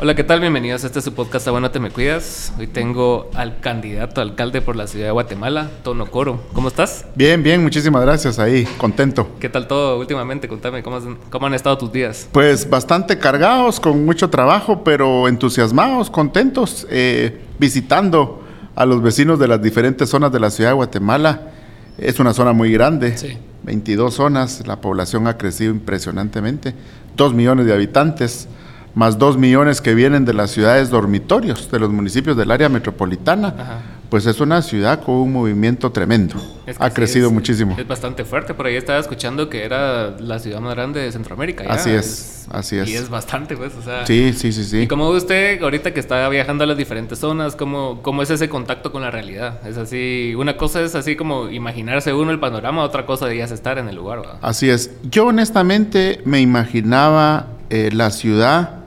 Hola, ¿qué tal? Bienvenidos a este su podcast Bueno Te Me Cuidas. Hoy tengo al candidato alcalde por la ciudad de Guatemala, Tono Coro. ¿Cómo estás? Bien, bien, muchísimas gracias. Ahí, contento. ¿Qué tal todo últimamente? Contame, ¿cómo, cómo han estado tus días? Pues bastante cargados, con mucho trabajo, pero entusiasmados, contentos, eh, visitando a los vecinos de las diferentes zonas de la ciudad de Guatemala. Es una zona muy grande, sí. 22 zonas, la población ha crecido impresionantemente, 2 millones de habitantes más dos millones que vienen de las ciudades dormitorios, de los municipios del área metropolitana, pues es una ciudad con un movimiento tremendo. ha crecido muchísimo. Es bastante fuerte. Por ahí estaba escuchando que era la ciudad más grande de Centroamérica. Así es, así es. Y es bastante, pues. O sea, sí, sí, sí, sí. ¿Y cómo usted, ahorita que está viajando a las diferentes zonas, cómo, cómo es ese contacto con la realidad? Es así, una cosa es así como imaginarse uno el panorama, otra cosa ya es estar en el lugar. Así es. Yo honestamente me imaginaba eh, la ciudad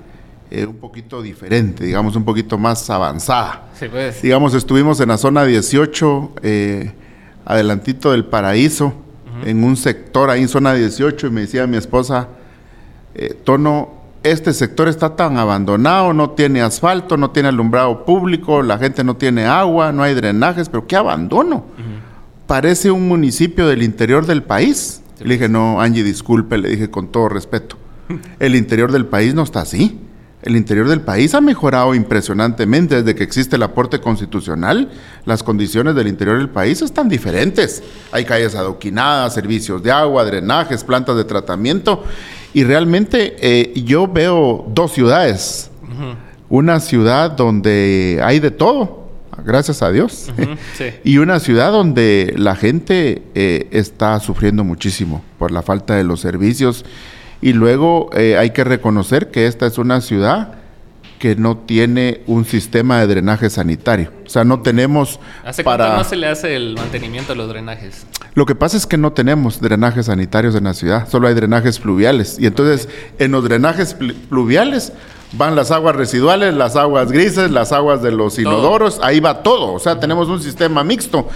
eh, un poquito diferente, digamos, un poquito más avanzada. Sí, pues. Digamos, estuvimos en la zona 18, eh, adelantito del paraíso, en un sector ahí en zona 18, y me decía mi esposa, eh, Tono, este sector está tan abandonado, no tiene asfalto, no tiene alumbrado público, la gente no tiene agua, no hay drenajes, pero qué abandono. Parece un municipio del interior del país. le dije, no, Angie, disculpe, le dije con todo respeto. El interior del país no está así. El interior del país ha mejorado impresionantemente desde que existe el aporte constitucional. Las condiciones del interior del país están diferentes. Hay calles adoquinadas, servicios de agua, drenajes, plantas de tratamiento. Y realmente eh, yo veo dos ciudades. Una ciudad donde hay de todo, gracias a Dios. y una ciudad donde la gente eh, está sufriendo muchísimo por la falta de los servicios y luego eh, hay que reconocer que esta es una ciudad que no tiene un sistema de drenaje sanitario. O sea, no tenemos ¿Hace para... cuánto no se le hace el mantenimiento a los drenajes? Lo que pasa es que no tenemos drenajes sanitarios en la ciudad, solo hay drenajes pluviales. Y entonces, en los drenajes pluviales van las aguas residuales, las aguas grises, las aguas de los inodoros, ahí va todo. O sea, tenemos un sistema mixto.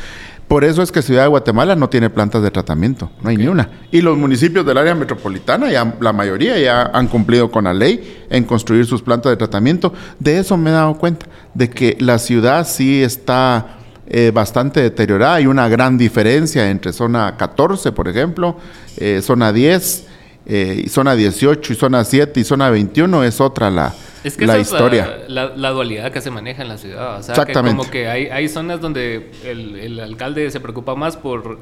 Por eso es que Ciudad de Guatemala no tiene plantas de tratamiento, no hay ni una. Y los municipios del área metropolitana, ya, la mayoría ya han cumplido con la ley en construir sus plantas de tratamiento. De eso me he dado cuenta, de que la ciudad sí está eh, bastante deteriorada. Hay una gran diferencia entre zona 14, por ejemplo, eh, zona 10, eh, zona 18 y zona 7 y zona 21 es otra la, es que la esa historia. Es la, dualidad que se maneja en la ciudad. O sea, Exactamente. Que como que hay, hay zonas donde el, el, alcalde se preocupa más por,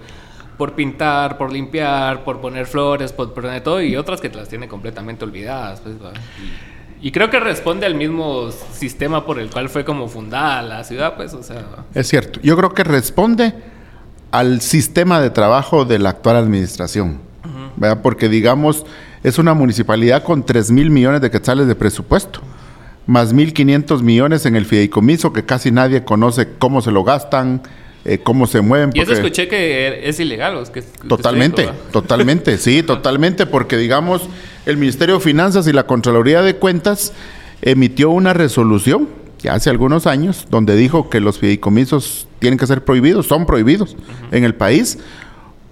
por pintar, por limpiar, por poner flores, por poner todo, y otras que las tiene completamente olvidadas. Pues, y, creo que responde al mismo sistema por el cual fue como fundada la ciudad, pues, o sea. Es cierto. Yo creo que responde al sistema de trabajo de la actual administración. Porque, digamos, es una municipalidad con 3 mil millones de quetzales de presupuesto más 1.500 millones en el fideicomiso que casi nadie conoce cómo se lo gastan, eh, cómo se mueven. Y eso escuché que es ilegal. que, totalmente, totalmente, sí, totalmente, porque digamos, el Ministerio de Finanzas y la Contraloría de Cuentas emitió una resolución ya hace algunos años donde dijo que los fideicomisos tienen que ser prohibidos, son prohibidos en el país,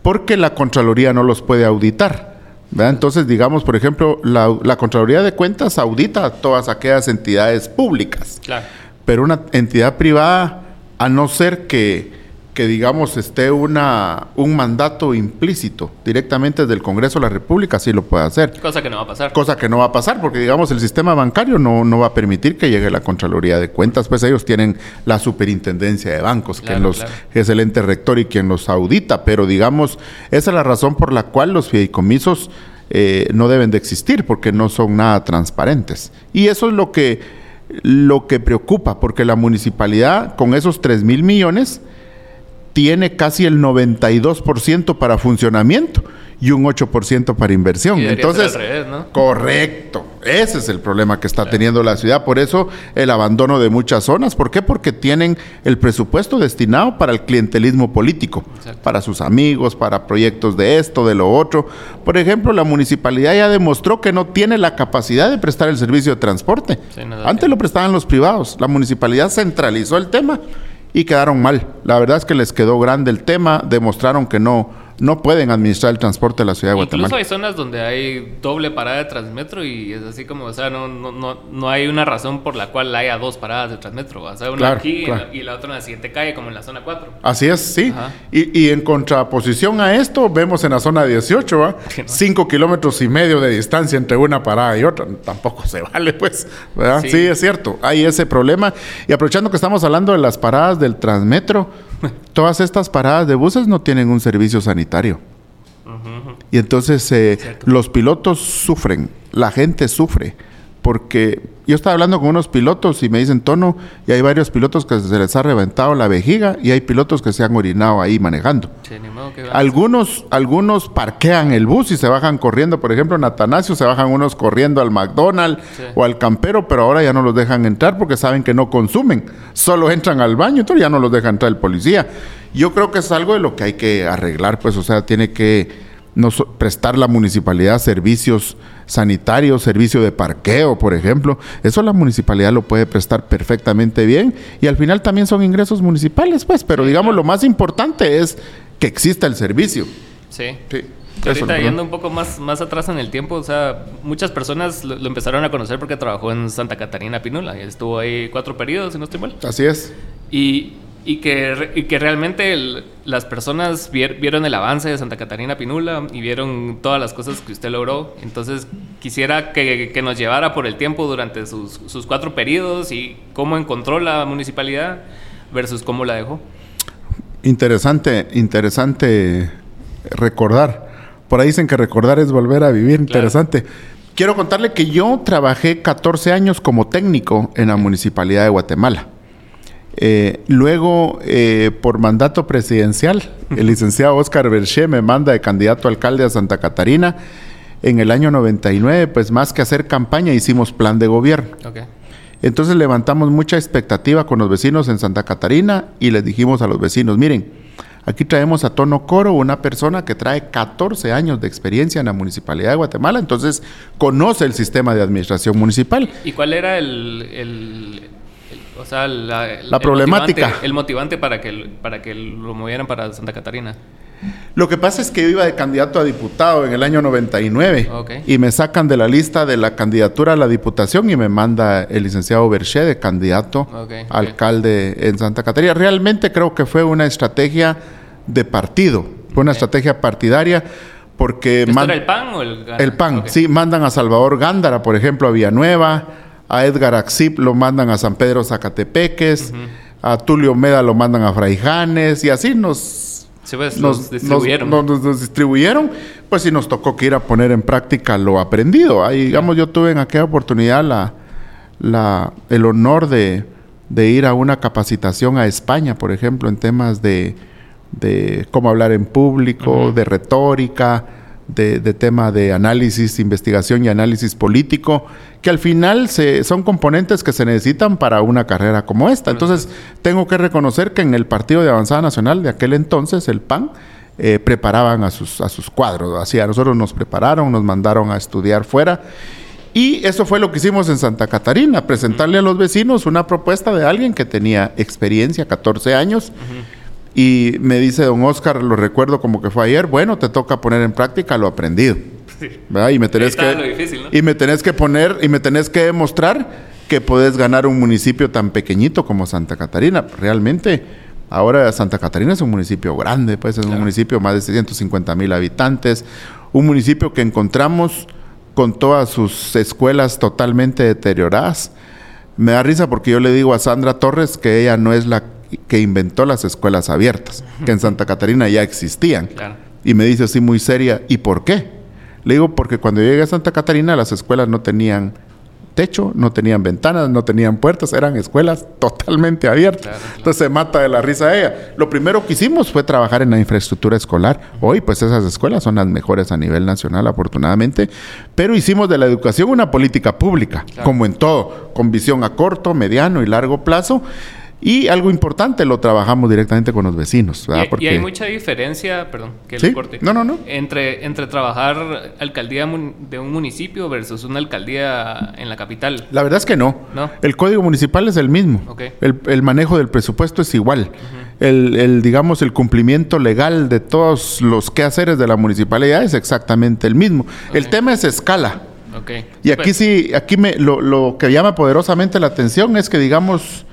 porque la Contraloría no los puede auditar. Entonces, digamos, por ejemplo, la, Contraloría de Cuentas audita todas aquellas entidades públicas. Claro. Pero una entidad privada, a no ser que que digamos esté una un mandato implícito directamente desde el Congreso de la República sí lo puede hacer. Cosa que no va a pasar. Cosa que no va a pasar porque digamos el sistema bancario no, no va a permitir que llegue la Contraloría de Cuentas, pues ellos tienen la superintendencia de bancos, que los, es el ente rector y quien los audita, pero digamos, esa es la razón por la cual los fideicomisos eh, no deben de existir porque no son nada transparentes. Y eso es lo que, lo que preocupa, porque la municipalidad con esos 3 mil millones tiene casi el 92% para funcionamiento y un 8% para inversión. Entonces, correcto. Ese es el problema que está teniendo la ciudad. Por eso el abandono de muchas zonas. ¿Por qué? Porque tienen el presupuesto destinado para el clientelismo político, para sus amigos, para proyectos de esto, de lo otro. Por ejemplo, la municipalidad ya demostró que no tiene la capacidad de prestar el servicio de transporte. Antes lo prestaban los privados. La municipalidad centralizó el tema y quedaron mal. La verdad es que les quedó grande el tema, demostraron que no, no pueden administrar el transporte de la ciudad de Guatemala. Incluso hay zonas donde hay doble parada de Transmetro y es así como, o sea, no, no, no, no hay una razón por la cual haya dos paradas de Transmetro. O sea, una Claro, aquí y la- y la otra en la siguiente calle, como en la zona 4. Así es, sí. Y, y en contraposición a esto, vemos en la zona 18, ¿va? Que no. Cinco kilómetros y medio de distancia entre una parada y otra. Tampoco se vale, pues. ¿verdad? Sí. Sí. es cierto. Hay ese problema. Y aprovechando que estamos hablando de las paradas del Transmetro, todas estas paradas de buses no tienen un servicio sanitario. Y entonces eh, los pilotos sufren, la gente sufre, porque yo estaba hablando con unos pilotos y me dicen tono, y hay varios pilotos que se les ha reventado la vejiga y hay pilotos que se han orinado ahí manejando. Sí, Algunos, algunos parquean el bus y se bajan corriendo. Por ejemplo, en Atanasio se bajan unos corriendo al McDonald's Sí. o al campero, pero ahora ya no los dejan entrar porque saben que no consumen. Solo entran al baño, entonces ya no los deja entrar el policía. Yo creo que es algo de lo que hay que arreglar, pues, o sea, tiene que nos prestar la municipalidad servicios sanitarios, servicio de parqueo, por ejemplo. Eso la municipalidad lo puede prestar perfectamente bien y al final también son ingresos municipales, pues, pero digamos lo más importante es que exista el servicio. Sí. Sí. Ahorita yendo un poco más, más atrás en el tiempo, o sea, muchas personas lo, lo empezaron a conocer porque trabajó en Santa Catarina Pinula y estuvo ahí cuatro periodos, si no estoy mal. Así es. Y, y, que, y que realmente el- las personas vier- vieron el avance de Santa Catarina Pinula y vieron todas las cosas que usted logró. Entonces quisiera que, que nos llevara por el tiempo durante sus, sus cuatro periodos y cómo encontró la municipalidad versus cómo la dejó. Interesante, interesante recordar. Por ahí dicen que recordar es volver a vivir. Interesante. Quiero contarle que yo trabajé 14 años como técnico en la Municipalidad de Guatemala. Eh, luego, eh, por mandato presidencial, el licenciado Oscar Berché me manda de candidato a alcalde a Santa Catarina. En el año 99, pues más que hacer campaña, hicimos plan de gobierno. Entonces levantamos mucha expectativa con los vecinos en Santa Catarina y les dijimos a los vecinos, miren, aquí traemos a Tono Coro, una persona que trae 14 años de experiencia en la Municipalidad de Guatemala, entonces conoce el sistema de administración municipal. ¿Y cuál era el- o sea, la, problemática. motivante- el motivante para que, para que lo movieran para Santa Catarina? Lo que pasa es que yo iba de candidato a diputado en el año 99 Ok. y me sacan de la lista de la candidatura a la diputación y me manda el licenciado Berché de candidato a alcalde en Santa Catarina. Realmente creo que fue una estrategia de partido, fue una estrategia partidaria porque ¿Esto era el PAN o el el PAN, sí, mandan a Salvador Gándara, por ejemplo, a Villanueva, a Edgar Axip lo mandan a San Pedro Zacatepeques, a Tulio Meda lo mandan a Fraijanes y así nos Sí, pues, nos, distribuyeron. nos- distribuyeron, pues sí nos tocó que ir a poner en práctica lo aprendido. Ahí, digamos, yo tuve en aquella oportunidad la, la, el honor de, de ir a una capacitación a España, por ejemplo, en temas de, de cómo hablar en público, de retórica, de, de tema de análisis, investigación y análisis político, que al final se, son componentes que se necesitan para una carrera como esta. Entonces, tengo que reconocer que en el Partido de Avanzada Nacional de aquel entonces, el PAN, eh, preparaban a sus, a sus cuadros. Así a nosotros nos prepararon, nos mandaron a estudiar fuera. Y eso fue lo que hicimos en Santa Catarina, presentarle a los vecinos una propuesta de alguien que tenía experiencia, 14 años. Y me dice don Oscar, lo recuerdo como que fue ayer, bueno, te toca poner en práctica lo aprendido. ¿verdad? Y me tenés que lo difícil, ¿no? y me tenés que poner y me tenés que demostrar que podés ganar un municipio tan pequeñito como Santa Catarina. Realmente ahora Santa Catarina es un municipio grande, pues es un municipio de más de 650 mil habitantes, un municipio que encontramos con todas sus escuelas totalmente deterioradas. Me da risa porque yo le digo a Sandra Torres que ella no es la que inventó las escuelas abiertas, que en Santa Catarina ya existían. Claro. Y me dice así muy seria, ¿y por qué? Le digo, porque cuando llegué a Santa Catarina las escuelas no tenían techo, no tenían ventanas, no tenían puertas, eran escuelas totalmente abiertas. Claro, claro. Entonces se mata de la risa ella. Lo primero que hicimos fue trabajar en la infraestructura escolar. Hoy pues esas escuelas son las mejores a nivel nacional afortunadamente, pero hicimos de la educación una política pública, Claro. como en todo, con visión a corto, mediano y largo plazo. Y algo importante, lo trabajamos directamente con los vecinos. ¿verdad? Y, y hay mucha diferencia, perdón, que ¿Sí? corte. No, no, no. Entre, entre trabajar alcaldía de un municipio versus una alcaldía en la capital. La verdad es que no. ¿No? El código municipal es el mismo. Ok. El, el manejo del presupuesto es igual. el, el, digamos, el cumplimiento legal de todos los quehaceres de la municipalidad es exactamente el mismo. El tema es escala. Okay. Y aquí sí, aquí me, lo, lo, que llama poderosamente la atención es que, digamos,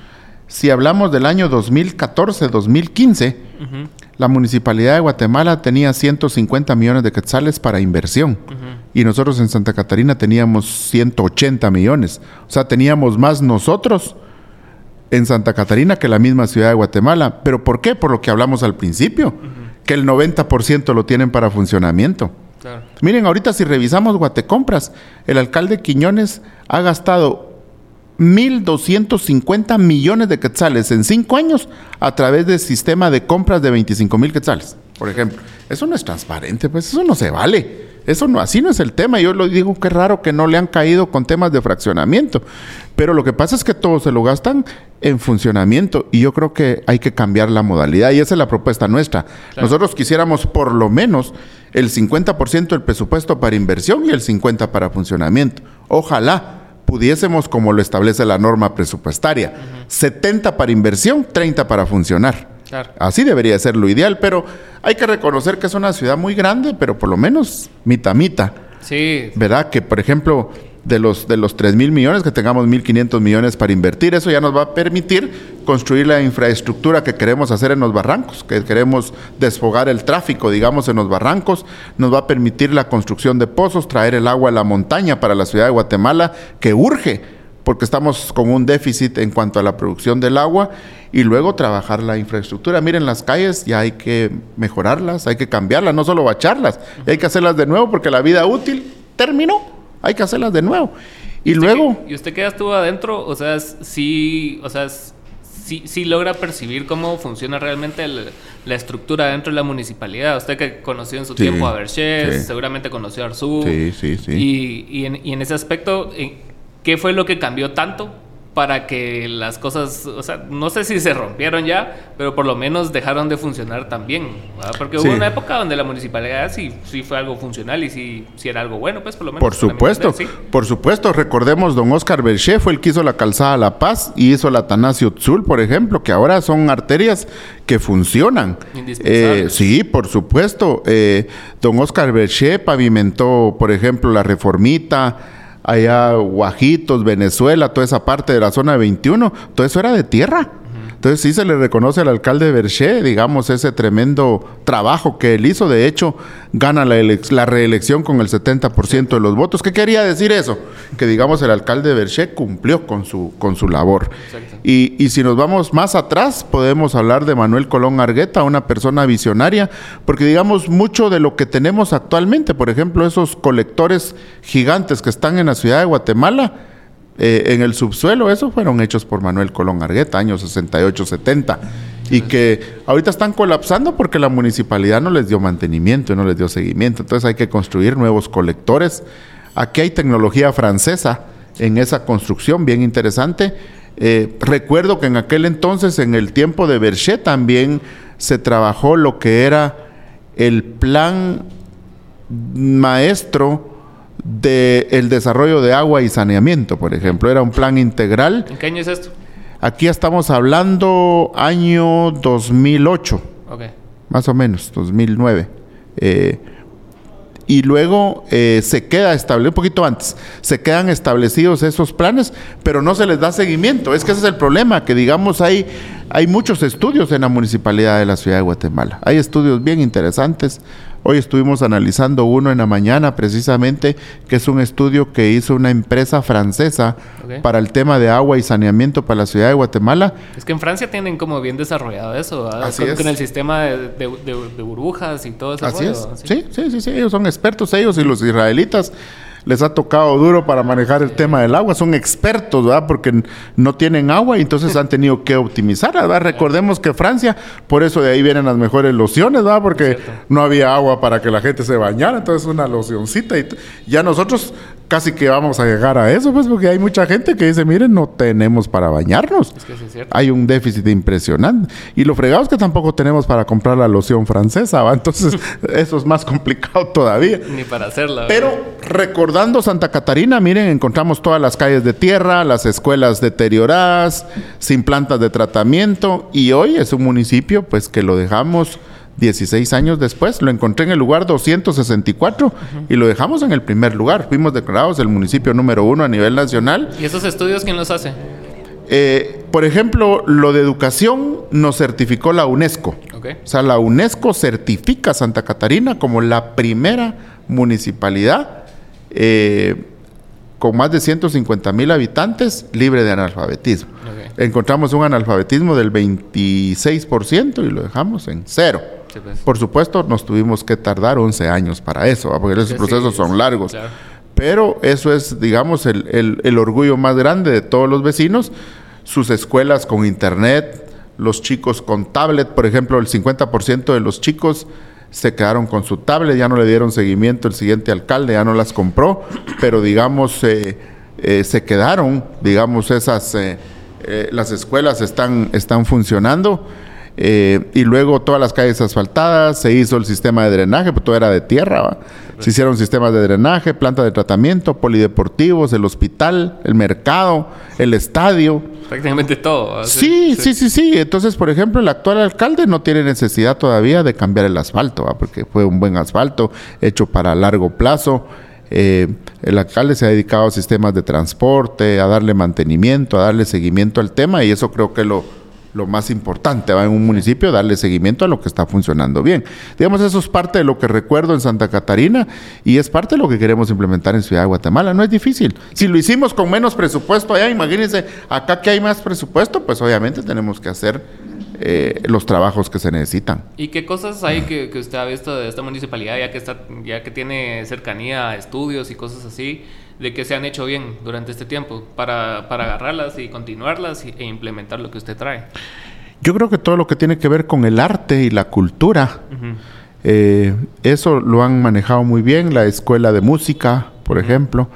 si hablamos del año 2014, 2015, uh -huh. la municipalidad de Guatemala tenía 150 millones de quetzales para inversión. Uh -huh. Y nosotros en Santa Catarina teníamos 180 millones. O sea, teníamos más nosotros en Santa Catarina que la misma ciudad de Guatemala. ¿Pero por qué? Por lo que hablamos al principio, uh -huh. que el 90% lo tienen para funcionamiento. Claro. Miren, ahorita si revisamos Guatecompras, el alcalde Quiñones ha gastado 1.250 millones de quetzales en cinco años a través del sistema de compras de 25 mil quetzales, por ejemplo. Eso no es transparente, pues eso no se vale. Eso no, así no es el tema. Yo lo digo que raro que no le han caído con temas de fraccionamiento. Pero lo que pasa es que todos se lo gastan en funcionamiento y yo creo que hay que cambiar la modalidad y esa es la propuesta nuestra. Claro. Nosotros quisiéramos por lo menos el 50% del presupuesto para inversión y el 50% para funcionamiento. Ojalá pudiésemos, como lo establece la norma presupuestaria, uh -huh. 70 para inversión, 30 para funcionar. Claro. Así debería ser lo ideal, pero hay que reconocer que es una ciudad muy grande, pero por lo menos mitad mitad. Sí. ¿Verdad? Que, por ejemplo, de los, de los 3 mil millones, que tengamos 1.500 millones para invertir, eso ya nos va a permitir construir la infraestructura que queremos hacer en los barrancos, que queremos desfogar el tráfico, digamos, en los barrancos, nos va a permitir la construcción de pozos, traer el agua a la montaña para la ciudad de Guatemala, que urge, porque estamos con un déficit en cuanto a la producción del agua, y luego trabajar la infraestructura. Miren, las calles ya hay que mejorarlas, hay que cambiarlas, no solo bacharlas, hay que hacerlas de nuevo porque la vida útil terminó hay que hacerlas de nuevo. Y, ¿Y luego... Que, ¿Y usted que ya estuvo adentro? O sea, sí, o sea, sí, sí logra percibir cómo funciona realmente el, la estructura dentro de la municipalidad. Usted que conoció en su sí, tiempo a Berchez, sí. seguramente conoció a Arzú. Sí, sí, sí. Y, y, en, y en ese aspecto, ¿qué fue lo que cambió tanto para que las cosas, o sea, no sé si se rompieron ya, pero por lo menos dejaron de funcionar también. ¿verdad? Porque sí. hubo una época donde la municipalidad sí, sí fue algo funcional y sí, sí era algo bueno, pues por lo menos. Por supuesto, sí. por supuesto. Recordemos, don Oscar Berché fue el que hizo la calzada La Paz y hizo la Tanasio Tzul, por ejemplo, que ahora son arterias que funcionan. Eh, sí, por supuesto. Eh, don Oscar Berché pavimentó, por ejemplo, la Reformita allá Guajitos, Venezuela, toda esa parte de la zona 21, todo eso era de tierra. Entonces sí se le reconoce al alcalde Berché, digamos, ese tremendo trabajo que él hizo. De hecho, gana la, la reelección con el 70% de los votos. ¿Qué quería decir eso? Que digamos el alcalde Berché cumplió con su, con su labor. Y, y, si nos vamos más atrás, podemos hablar de Manuel Colón Argueta, una persona visionaria, porque digamos mucho de lo que tenemos actualmente, por ejemplo, esos colectores gigantes que están en la ciudad de Guatemala, eh, en el subsuelo, esos fueron hechos por Manuel Colón Argueta, años 68, 70, y que ahorita están colapsando porque la municipalidad no les dio mantenimiento, no les dio seguimiento, entonces hay que construir nuevos colectores. Aquí hay tecnología francesa en esa construcción, bien interesante. Eh, recuerdo que en aquel entonces, en el tiempo de Berchet, también se trabajó lo que era el plan maestro del el desarrollo de agua y saneamiento, por ejemplo. Era un plan integral. ¿En qué año es esto? Aquí estamos hablando año 2008. Okay. Más o menos, 2009. Eh, y luego eh, se queda establecido, un poquito antes, se quedan establecidos esos planes, pero no se les da seguimiento. Es que ese es el problema, que digamos hay, hay muchos estudios en la municipalidad de la ciudad de Guatemala. Hay estudios bien interesantes. Hoy estuvimos analizando uno en la mañana precisamente, que es un estudio que hizo una empresa francesa okay. para el tema de agua y saneamiento para la ciudad de Guatemala. Es que en Francia tienen como bien desarrollado eso, con, es. con, el sistema de, de, de, de, burbujas y todo eso. Así es. Sí, sí, sí, sí, ellos son expertos, ellos y los israelitas les ha tocado duro para manejar el tema del agua. Son expertos, ¿verdad? Porque no tienen agua y entonces han tenido que optimizar, ¿verdad? Recordemos que Francia, por eso de ahí vienen las mejores lociones, ¿verdad? Porque no había agua para que la gente se bañara, entonces una locioncita. Y ya nosotros casi que vamos a llegar a eso, pues, porque hay mucha gente que dice, miren, no tenemos para bañarnos. Es que sí es cierto. Hay un déficit impresionante. Y lo fregado es que tampoco tenemos para comprar la loción francesa, ¿va? Entonces, eso es más complicado todavía. Ni para hacerla. Pero recordando Santa Catarina, miren, encontramos todas las calles de tierra, las escuelas deterioradas, sin plantas de tratamiento, y hoy es un municipio, pues, que lo dejamos 16 años después, lo encontré en el lugar 264 y lo dejamos en el primer lugar. Fuimos declarados el municipio número uno a nivel nacional. ¿Y esos estudios quién los hace? Eh, por ejemplo, lo de educación nos certificó la UNESCO. O sea, la UNESCO certifica a Santa Catarina como la primera municipalidad eh, con más de 150 mil habitantes libre de analfabetismo. Encontramos un analfabetismo del 26% y lo dejamos en cero. Sí, pues. Por supuesto, nos tuvimos que tardar 11 años para eso, porque esos Sí, procesos son largos. claro. Pero eso es, digamos, el, el- el orgullo más grande de todos los vecinos. Sus escuelas con internet, los chicos con tablet, por ejemplo, el 50% de los chicos se quedaron con su tablet, ya no le dieron seguimiento el siguiente alcalde, ya no las compró, pero digamos, eh, eh, se quedaron, digamos, esas, eh, eh, las escuelas están, están funcionando. Eh, y luego todas las calles asfaltadas, se hizo el sistema de drenaje, pues todo era de tierra. ¿va? Se hicieron sistemas de drenaje, planta de tratamiento, polideportivos, el hospital, el mercado, el estadio. Prácticamente todo. Sí, sí, sí, sí. Entonces, por ejemplo, el actual alcalde no tiene necesidad todavía de cambiar el asfalto, ¿va? porque fue un buen asfalto hecho para largo plazo. Eh, el alcalde se ha dedicado a sistemas de transporte, a darle mantenimiento, a darle seguimiento al tema y eso creo que lo, lo más importante va en un municipio, darle seguimiento a lo que está funcionando bien. Digamos, eso es parte de lo que recuerdo en Santa Catarina y es parte de lo que queremos implementar en Ciudad de Guatemala. No es difícil. Si lo hicimos con menos presupuesto allá, imagínense, acá que hay más presupuesto, pues obviamente tenemos que hacer eh, los trabajos que se necesitan. ¿Y qué cosas hay que, que usted ha visto de esta municipalidad, ya que, está, ya que tiene cercanía a estudios y cosas así, de que se han hecho bien durante este tiempo para, para agarrarlas y continuarlas y- e implementar lo que usted trae? Yo creo que todo lo que tiene que ver con el arte y la cultura. Eh, eso lo han manejado muy bien, la escuela de música, por ejemplo,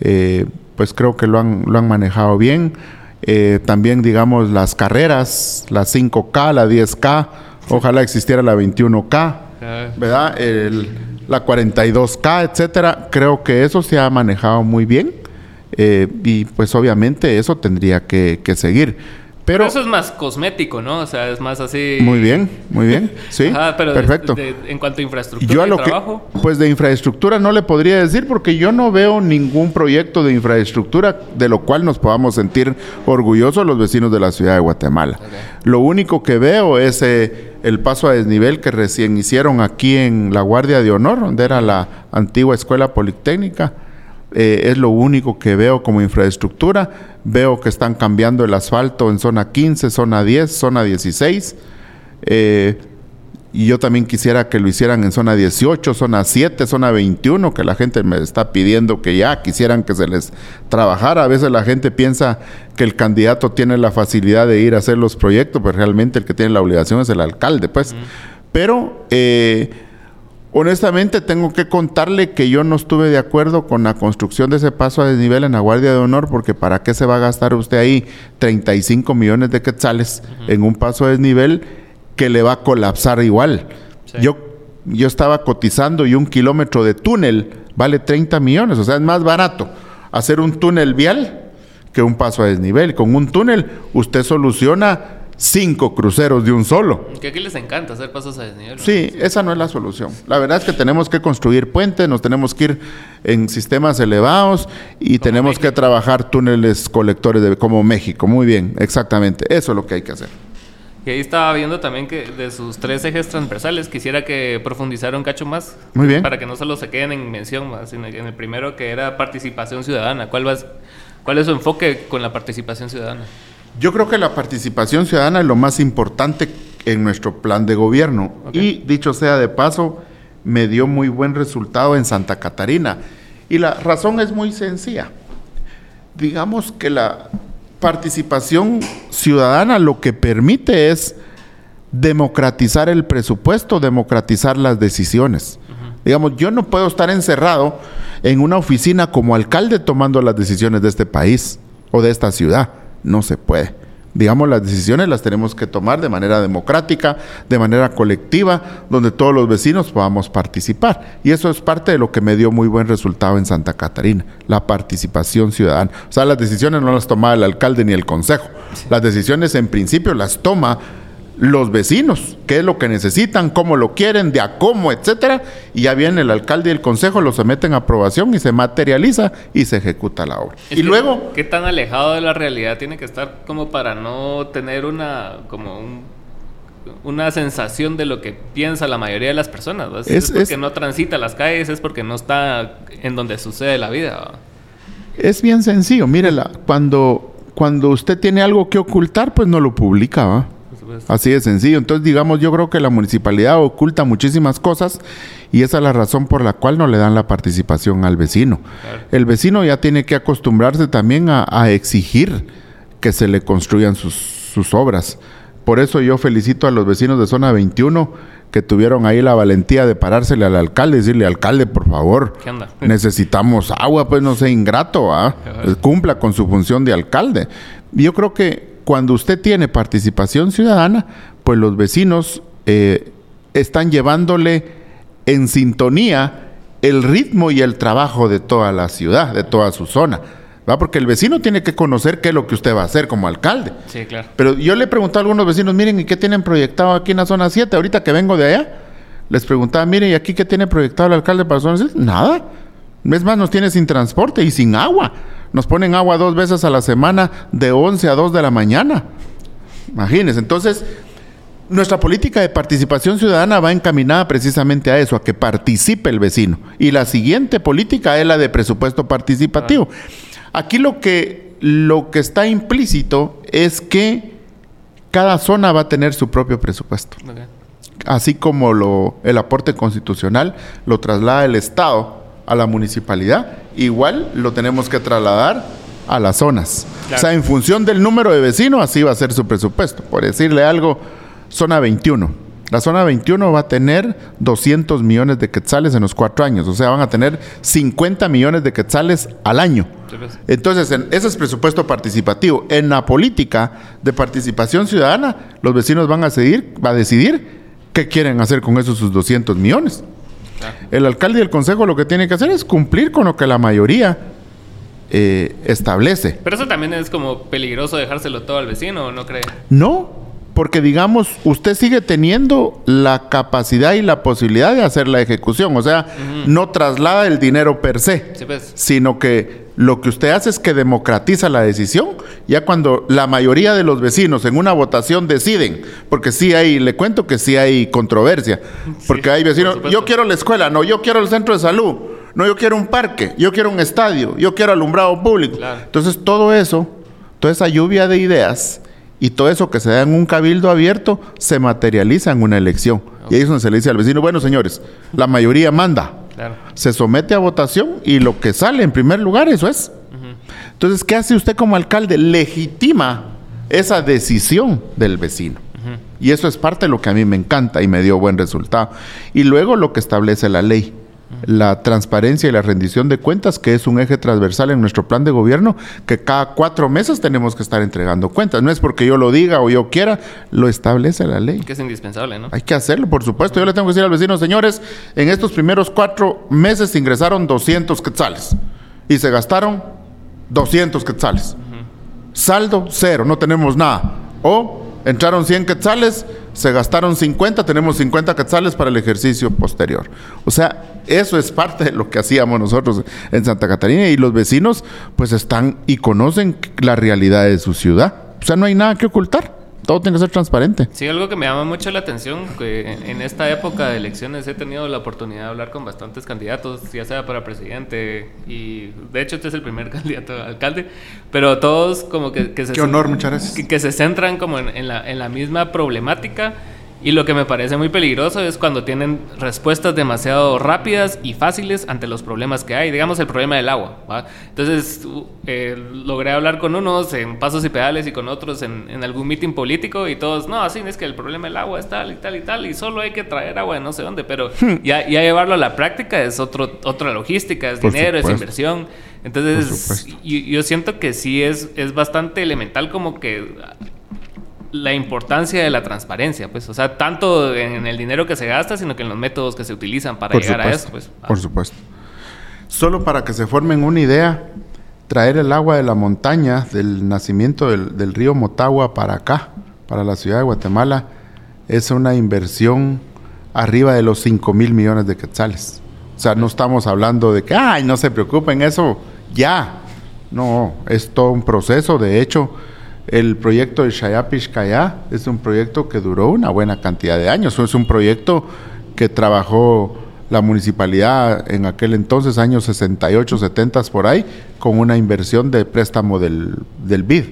eh, pues creo que lo han, lo han manejado bien. Eh, también, digamos, las carreras, la 5K, la 10K, ojalá existiera la 21K, Ah, ¿verdad? El- la 42K, etcétera. Creo que eso se ha manejado muy bien eh, y pues obviamente eso tendría que, que seguir. Pero Pero, eso es más cosmético, ¿no? O sea, es más así... muy bien, muy bien, sí, Ajá, pero perfecto. de- en cuanto a infraestructura Yo a y lo que, trabajo... pues de infraestructura no le podría decir porque yo no veo ningún proyecto de infraestructura de lo cual nos podamos sentir orgullosos los vecinos de la ciudad de Guatemala. Lo único que veo es eh, el paso a desnivel que recién hicieron aquí en la Guardia de Honor, donde era la antigua escuela politécnica. Eh, es lo único que veo como infraestructura. Veo que están cambiando el asfalto en zona 15, zona 10, zona 16. Eh, y yo también quisiera que lo hicieran en zona 18, zona 7, zona 21, que la gente me está pidiendo que ya quisieran que se les trabajara. A veces la gente piensa que el candidato tiene la facilidad de ir a hacer los proyectos, pero realmente el que tiene la obligación es el alcalde, pues. Pero eh, honestamente tengo que contarle que yo no estuve de acuerdo con la construcción de ese paso a desnivel en la Guardia de Honor, porque ¿para qué se va a gastar usted ahí 35 millones de quetzales en un paso a desnivel que le va a colapsar igual? Sí. Yo, yo estaba cotizando y un kilómetro de túnel vale 30 millones, o sea, es más barato hacer un túnel vial que un paso a desnivel. Con un túnel usted soluciona cinco cruceros de un solo. Que aquí les encanta hacer pasos a desnivel. Sí, esa no es la solución. La verdad es que tenemos que construir puentes, nos tenemos que ir en sistemas elevados y tenemos que trabajar túneles colectores de, como México. Muy bien, exactamente. Eso es lo que hay que hacer. Y ahí estaba viendo también que de sus tres ejes transversales quisiera que profundizara un cacho más. Muy bien. Para que no solo se queden en mención, sino que en el primero que era participación ciudadana. ¿Cuál, va, ¿Cuál es su enfoque con la participación ciudadana? Yo creo que la participación ciudadana es lo más importante en nuestro plan de gobierno. Y dicho sea de paso, me dio muy buen resultado en Santa Catarina. Y la razón es muy sencilla. Digamos que la participación ciudadana lo que permite es democratizar el presupuesto, democratizar las decisiones. Digamos, yo no puedo estar encerrado en una oficina como alcalde tomando las decisiones de este país o de esta ciudad. No se puede digamos, las decisiones las tenemos que tomar de manera democrática, de manera colectiva, donde todos los vecinos podamos participar. Y eso es parte de lo que me dio muy buen resultado en Santa Catarina, la participación ciudadana. O sea, las decisiones no las toma el alcalde ni el consejo. Las decisiones en principio las toma los vecinos, qué es lo que necesitan, cómo lo quieren, de a cómo, etcétera, y ya viene el alcalde y el consejo, lo someten a aprobación y se materializa y se ejecuta la obra. y luego qué tan alejado de la realidad tiene que estar como para no tener una como una sensación de lo que piensa la mayoría de las personas. Es, porque no transita las calles, es porque no está en donde sucede la vida. Es bien sencillo, mírela, cuando, cuando usted tiene algo que ocultar, pues no lo publica, ¿va? Así de sencillo. Entonces, digamos, yo creo que la municipalidad oculta muchísimas cosas y esa es la razón por la cual no le dan la participación al vecino. El vecino ya tiene que acostumbrarse también a, exigir que se le construyan sus, obras. Por eso yo felicito a los vecinos de zona 21 que tuvieron ahí la valentía de parársele al alcalde y decirle, alcalde, por favor, necesitamos agua, pues no sea ingrato, ¿ah? cumpla con su función de alcalde. Yo creo que cuando usted tiene participación ciudadana, pues los vecinos eh, están llevándole en sintonía el ritmo y el trabajo de toda la ciudad, de toda su zona. ¿va? Porque el vecino tiene que conocer qué es lo que usted va a hacer como alcalde. Sí, claro. Pero yo le pregunté a algunos vecinos, miren, ¿y qué tienen proyectado aquí en la zona 7? Ahorita que vengo de allá, les preguntaba, miren, ¿y aquí qué tiene proyectado el alcalde para la zona 7? Nada. Es más, nos tiene sin transporte y sin agua. Nos ponen agua dos veces a la semana de 11 a 2 de la mañana. Imagínense. Entonces, nuestra política de participación ciudadana va encaminada precisamente a eso, a que participe el vecino. Y la siguiente política es la de presupuesto participativo. Aquí lo que, lo que está implícito es que cada zona va a tener su propio presupuesto. Así como lo, el aporte constitucional lo traslada el Estado a la municipalidad, igual lo tenemos que trasladar a las zonas. O sea, en función del número de vecinos, así va a ser su presupuesto. Por decirle algo, zona 21. La zona 21 va a tener 200 millones de quetzales en los cuatro años. O sea, van a tener 50 millones de quetzales al año. Pues. Entonces, ese es presupuesto participativo. En la política de participación ciudadana, los vecinos van a, seguir, va a decidir qué quieren hacer con esos sus 200 millones. El alcalde y el consejo lo que tienen que hacer es cumplir con lo que la mayoría eh, establece. Pero eso también es como peligroso dejárselo todo al vecino, ¿no cree? No, porque digamos, usted sigue teniendo la capacidad y la posibilidad de hacer la ejecución, o sea, no traslada el dinero per se, pues. sino que lo que usted hace es que democratiza la decisión, ya cuando la mayoría de los vecinos en una votación deciden, porque sí hay, le cuento que sí hay controversia, porque hay vecinos, yo quiero la escuela, no, yo quiero el centro de salud, no, yo quiero un parque, yo quiero un estadio, yo quiero alumbrado público. Entonces todo eso, toda esa lluvia de ideas y todo eso que se da en un cabildo abierto se materializa en una elección. Y ahí es donde se le dice al vecino, bueno señores, la mayoría manda se somete a votación y lo que sale en primer lugar, eso es. Entonces, ¿qué hace usted como alcalde? Legitima esa decisión del vecino. Y eso es parte de lo que a mí me encanta y me dio buen resultado. Y luego lo que establece la ley la transparencia y la rendición de cuentas, que es un eje transversal en nuestro plan de gobierno, que cada cuatro meses tenemos que estar entregando cuentas. No es porque yo lo diga o yo quiera, lo establece la ley. Que es indispensable, ¿no? Hay que hacerlo, por supuesto. Yo le tengo que decir al vecino, señores, en estos primeros cuatro meses ingresaron 200 quetzales y se gastaron 200 quetzales. Saldo cero, no tenemos nada. O entraron 100 quetzales, se gastaron 50, tenemos 50 quetzales para el ejercicio posterior. O sea, eso es parte de lo que hacíamos nosotros en Santa Catarina y los vecinos pues están y conocen la realidad de su ciudad. O sea, no hay nada que ocultar todo tiene que ser transparente. Sí, algo que me llama mucho la atención, que en esta época de elecciones he tenido la oportunidad de hablar con bastantes candidatos, ya sea para presidente, y de hecho este es el primer candidato a alcalde, pero todos como que, se... Qué honor, muchas gracias. Que, se centran como en, la, en la misma problemática Y lo que me parece muy peligroso es cuando tienen respuestas demasiado rápidas y fáciles ante los problemas que hay. Digamos el problema del agua. ¿va? Entonces eh, logré hablar con unos en pasos y pedales y con otros en, en, algún meeting político y todos, no, así es que el problema del agua es tal y tal y tal y solo hay que traer agua de no sé dónde. Pero hmm. ya, ya, llevarlo a la práctica es otro, otra logística, es dinero, es inversión. Entonces yo, yo siento que sí es, es bastante elemental como que la importancia de la transparencia, pues, o sea, tanto en el dinero que se gasta, sino que en los métodos que se utilizan para llegar a eso, pues. Por supuesto. Solo para que se formen una idea, traer el agua de la montaña del nacimiento del, río Motagua para acá, para la ciudad de Guatemala, es una inversión arriba de los 5 mil millones de quetzales. O sea, no estamos hablando de que, ay, no se preocupen, eso ya. No, es todo un proceso. De hecho, el proyecto de Shayapish Kaya es un proyecto que duró una buena cantidad de años. Es un proyecto que trabajó la municipalidad en aquel entonces, años 68, 70 por ahí, con una inversión de préstamo del, del BID.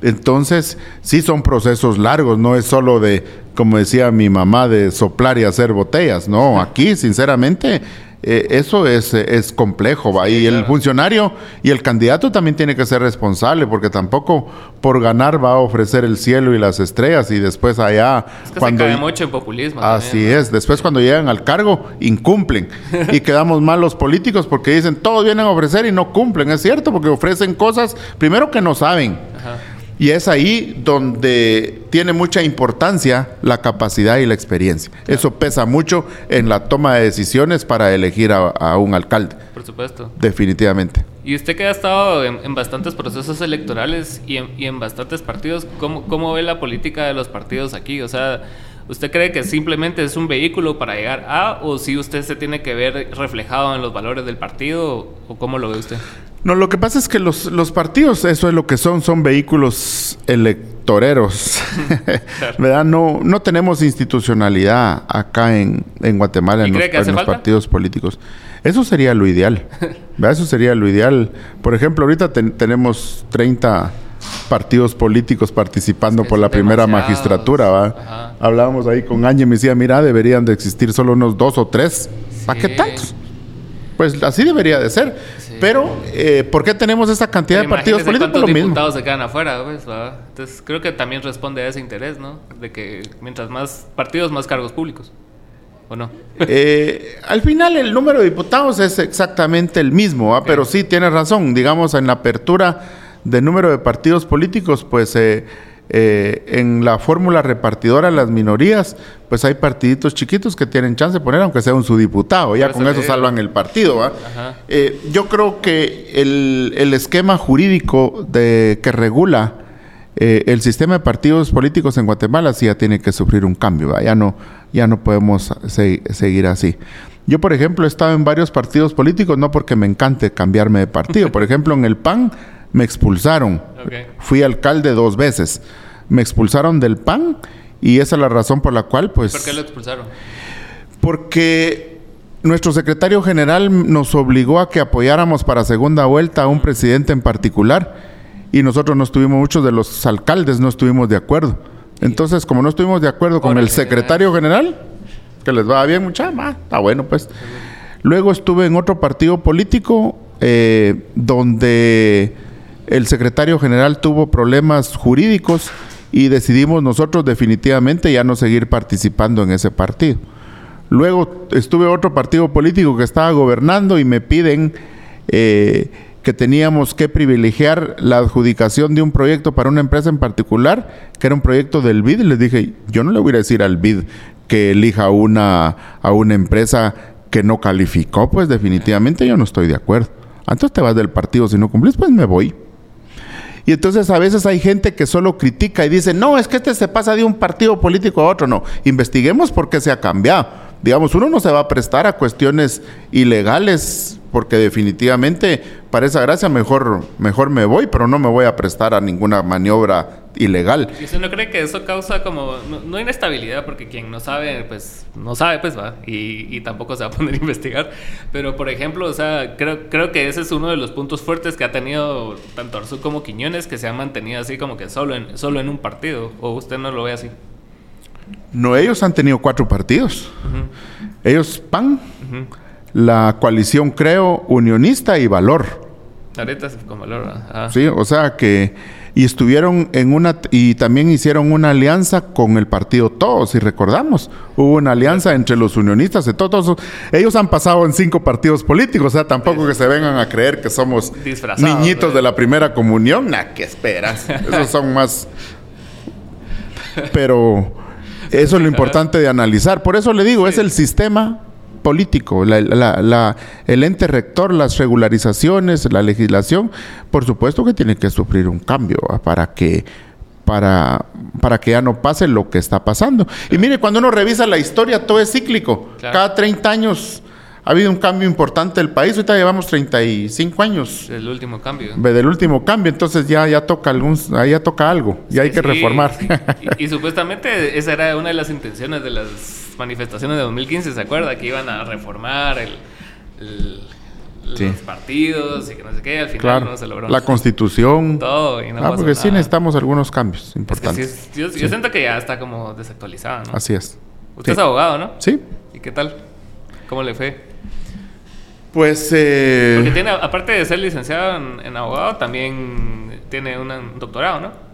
Entonces, sí son procesos largos, no es solo de, como decía mi mamá, de soplar y hacer botellas. No, aquí, sinceramente, eh, eso es, es complejo. y el funcionario y el candidato también tiene que ser responsable, porque tampoco por ganar va a ofrecer el cielo y las estrellas y después allá... Es que cuando, se cae mucho en populismo. Así es, después cuando llegan al cargo, incumplen. y quedamos mal los políticos porque dicen, todos vienen a ofrecer y no cumplen. Es cierto, porque ofrecen cosas, primero que no saben. Ajá. Y es ahí donde tiene mucha importancia la capacidad y la experiencia. Eso pesa mucho en la toma de decisiones para elegir a, un alcalde. Por supuesto. Definitivamente. Y usted que ha estado en, bastantes procesos electorales y en, bastantes partidos, ¿cómo, ¿cómo, ve la política de los partidos aquí? O sea, ¿usted cree que simplemente es un vehículo para llegar a o si usted se tiene que ver reflejado en los valores del partido o cómo lo ve usted? No, lo que pasa es que los, los partidos, eso es lo que son, son vehículos electoreros. ¿Verdad? No, no tenemos institucionalidad acá en, Guatemala en los, partidos políticos. Eso sería lo ideal. ¿verdad? Eso sería lo ideal. Por ejemplo, ahorita tenemos 30 partidos políticos participando por la primera magistratura. ¿va? Hablábamos ahí con Ángel y me decía, mira, deberían de existir solo unos dos o tres. ¿Para qué tantos? Pues así debería de ser. Pero, eh, ¿por qué tenemos esta cantidad de partidos políticos? ¿Cuántos diputados se quedan afuera? Pues, Entonces, creo que también responde a ese interés, ¿no? De que mientras más partidos, más cargos públicos. ¿O no? Eh, al final, el número de diputados es exactamente el mismo, pero sí, tienes razón. Digamos, en la apertura del número de partidos políticos, pues... Eh, eh, en la fórmula repartidora las minorías, pues hay partiditos chiquitos que tienen chance de poner, aunque sea un su diputado, ya con eso salvan el partido. Eh, yo creo que el, esquema jurídico de, que regula eh, el sistema de partidos políticos en Guatemala sí ya tiene que sufrir un cambio, ya no, ya no podemos seguir así. Yo, por ejemplo, he estado en varios partidos políticos, no porque me encante cambiarme de partido. Por ejemplo, en el PAN me expulsaron. Fui alcalde dos veces. Me expulsaron del PAN y esa es la razón por la cual, pues... ¿Por qué lo expulsaron? Porque nuestro secretario general nos obligó a que apoyáramos para segunda vuelta a un presidente en particular y nosotros no estuvimos, muchos de los alcaldes no estuvimos de acuerdo. Entonces, como no estuvimos de acuerdo con el secretario general, que les va bien mucha, más, está bueno pues. Luego estuve en otro partido político eh, donde el secretario general tuvo problemas jurídicos y decidimos nosotros definitivamente ya no seguir participando en ese partido. Luego estuve otro partido político que estaba gobernando y me piden eh, que teníamos que privilegiar la adjudicación de un proyecto para una empresa en particular, que era un proyecto del BID. Les dije, yo no le voy a decir al BID que elija una, a una empresa que no calificó, pues definitivamente yo no estoy de acuerdo. Entonces te vas del partido, si no cumplís, pues me voy. Y entonces a veces hay gente que solo critica y dice, no, es que este se pasa de un partido político a otro. No, investiguemos por qué se ha cambiado. Digamos, uno no se va a prestar a cuestiones ilegales porque definitivamente para esa gracia mejor, mejor me voy, pero no me voy a prestar a ninguna maniobra ilegal. ¿Y usted no cree que eso causa como, no, inestabilidad, porque quien no sabe, pues no sabe, pues va, y, tampoco se va a poner a investigar, pero por ejemplo, o sea, creo, creo que ese es uno de los puntos fuertes que ha tenido tanto Arzú como Quiñones, que se han mantenido así como que solo en, solo en un partido, o usted no lo ve así. No, ellos han tenido cuatro partidos. Ellos, PAN, la coalición Creo, Unionista y Valor. Ahorita con Valor. Sí, o sea que y estuvieron en una y también hicieron una alianza con el partido Todos, si recordamos, hubo una alianza entre los unionistas y todos, ellos han pasado en cinco partidos políticos, o sea, tampoco que se vengan a creer que somos niñitos de la primera comunión, nah, ¿qué esperas? Esos son más. Pero eso es lo importante de analizar, por eso le digo, es el sistema político, el ente rector, las regularizaciones, la legislación, por supuesto que tiene que sufrir un cambio para que para, para que ya no pase lo que está pasando. Y mire, cuando uno revisa la historia, todo es cíclico. Cada 30 años ha habido un cambio importante del país. Ahorita llevamos 35 años. Del último cambio. Del último cambio. Entonces ya, ya toca algún, ya toca algo. Ya hay que reformar. Y, supuestamente esa era una de las intenciones de las manifestaciones de 2015. ¿Se acuerda? Que iban a reformar el, los partidos y que no sé qué. Al final no se logró. La constitución. Todo. Y no ah, porque sí necesitamos algunos cambios importantes. yo, siento que ya está como desactualizada, ¿no? Así es. Usted es abogado, ¿no? Sí. ¿Y qué tal? ¿Cómo le fue? Pues. Eh... Porque tiene, aparte de ser licenciado en, abogado, también tiene un doctorado, ¿no?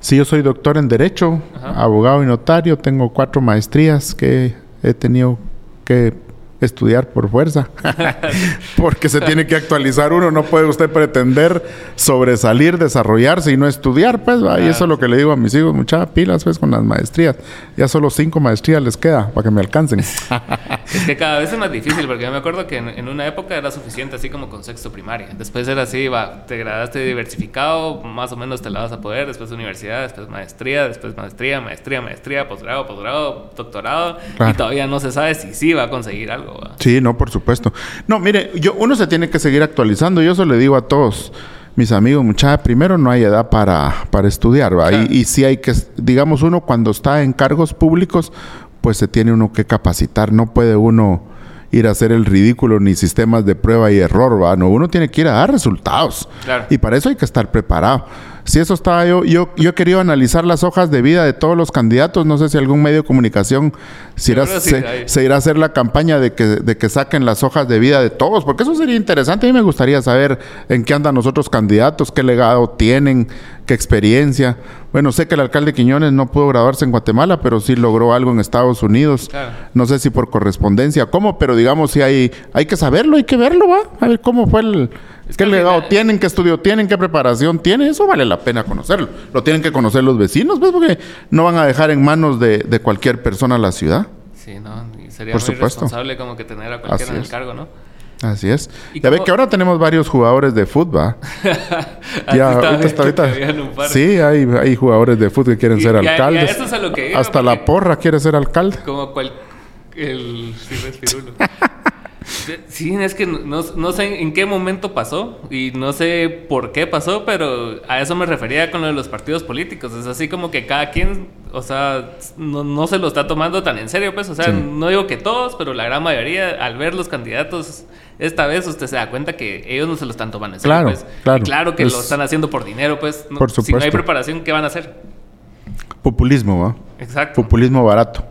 Sí, yo soy doctor en Derecho, abogado y notario. Tengo cuatro maestrías que he tenido que estudiar por fuerza, porque se tiene que actualizar uno, no puede usted pretender sobresalir, desarrollarse y no estudiar, pues, y eso es lo que le digo a mis hijos, muchas pilas, pues, con las maestrías, ya solo cinco maestrías les queda para que me alcancen. es que cada vez es más difícil, porque yo me acuerdo que en, una época era suficiente así como con sexto primaria, después era así, va, te graduaste diversificado, más o menos te la vas a poder, después universidad, después maestría, después maestría, maestría, maestría, posgrado, posgrado, doctorado, y todavía no se sabe si sí va a conseguir algo. Sí, no, por supuesto. No, mire, yo, uno se tiene que seguir actualizando. Yo eso le digo a todos mis amigos, muchachos, primero no hay edad para, para estudiar, ¿va? Y, y sí hay que, digamos, uno cuando está en cargos públicos, pues se tiene uno que capacitar. No puede uno ir a hacer el ridículo ni sistemas de prueba y error, ¿va? No, uno tiene que ir a dar resultados. Y para eso hay que estar preparado. Si eso estaba yo, yo, yo he querido analizar las hojas de vida de todos los candidatos. No sé si algún medio de comunicación se, irá a hacer la campaña de que, de que saquen las hojas de vida de todos, porque eso sería interesante. A mí me gustaría saber en qué andan los otros candidatos, qué legado tienen, qué experiencia. Bueno, sé que el alcalde Quiñones no pudo graduarse en Guatemala, pero sí logró algo en Estados Unidos. No sé si por correspondencia, cómo, pero digamos, si hay, hay que saberlo, hay que verlo, ¿va? A ver cómo fue el, ¿Qué legado tienen? ¿Qué estudio tienen? ¿Qué preparación tienen? Eso vale la pena conocerlo. Lo tienen que conocer los vecinos, ¿ves? Porque no van a dejar en manos de, cualquier persona la ciudad. Sí, ¿no? Y sería Por muy supuesto. responsable como que tener a cualquiera en el cargo, ¿no? Así es. Ya ve que ahora tenemos varios jugadores de fútbol. ya, ahorita, ahorita, Sí, hay, hay jugadores de fútbol que quieren ser alcaldes. eso es a lo que Hasta la porra quiere ser alcalde. Como cual... El... Sí, es que no, sé en qué momento pasó y no sé por qué pasó, pero a eso me refería con lo de los partidos políticos. Es así como que cada quien, o sea, no, se lo está tomando tan en serio, pues. O sea, no digo que todos, pero la gran mayoría, al ver los candidatos, esta vez usted se da cuenta que ellos no se lo están tomando en serio, claro, pues. Claro, claro que lo están haciendo por dinero, pues. por supuesto. Si no hay preparación, ¿qué van a hacer? Populismo, ¿va? Exacto. Populismo barato.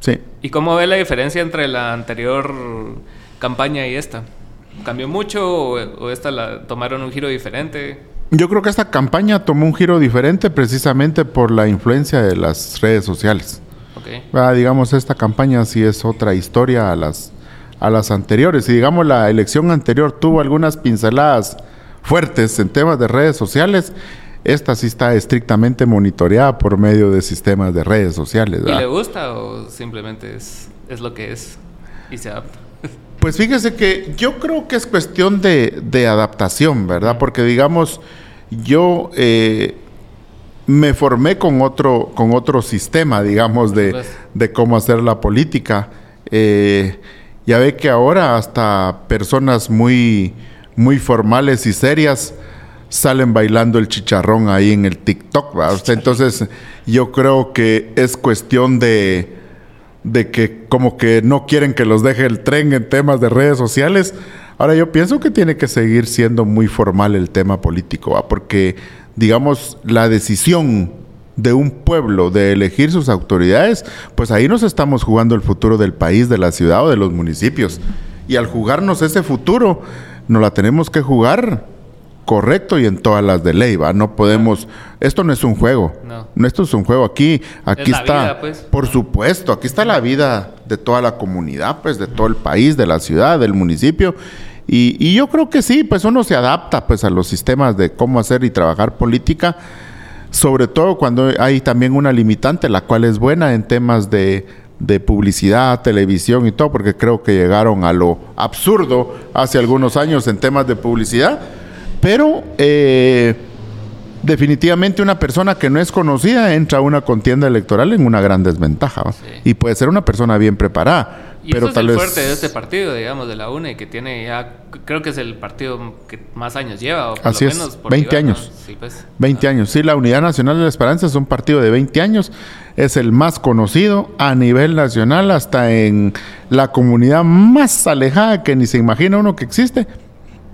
Sí. ¿Y cómo ve la diferencia entre la anterior campaña y esta? ¿Cambió mucho o, esta la tomaron un giro diferente? Yo creo que esta campaña tomó un giro diferente precisamente por la influencia de las redes sociales. Okay. Ah, digamos, esta campaña sí es otra historia a las, a las anteriores. Y digamos, la elección anterior tuvo algunas pinceladas fuertes en temas de redes sociales. Esta sí está estrictamente monitoreada por medio de sistemas de redes sociales. ¿Y le gusta o simplemente es, es lo que es y se adapta? Pues fíjese que yo creo que es cuestión de, adaptación, ¿verdad? Porque digamos, yo eh, me formé con otro, con otro sistema, digamos, de, cómo hacer la política. Eh, ya ve que ahora hasta personas muy, muy formales y serias salen bailando el chicharrón ahí en el TikTok, ¿verdad? Entonces, yo creo que es cuestión de de que como que no quieren que los deje el tren en temas de redes sociales. Ahora yo pienso que tiene que seguir siendo muy formal el tema político, porque digamos la decisión de un pueblo de elegir sus autoridades, pues ahí nos estamos jugando el futuro del país, de la ciudad o de los municipios. Y al jugarnos ese futuro, nos la tenemos que jugar correcto y en todas las de ley, ¿va? No podemos, esto no es un juego, no, esto es un juego, aquí, aquí está, pues. por supuesto, aquí está la vida de toda la comunidad, pues, de todo el país, de la ciudad, del municipio, y, y, yo creo que sí, pues uno se adapta, pues, a los sistemas de cómo hacer y trabajar política, sobre todo cuando hay también una limitante, la cual es buena en temas de de publicidad, televisión y todo, porque creo que llegaron a lo absurdo hace algunos años en temas de publicidad, pero eh, definitivamente una persona que no es conocida entra a una contienda electoral en una gran desventaja y puede ser una persona bien preparada. Y pero eso es el fuerte de este partido, digamos, de la UNE, que tiene ya, creo que es el partido que más años lleva, o por Así lo es, menos 20 años. Sí, pues. 20 años. Sí, la Unidad Nacional de la Esperanza es un partido de 20 años, es el más conocido a nivel nacional, hasta en la comunidad más alejada que ni se imagina uno que existe.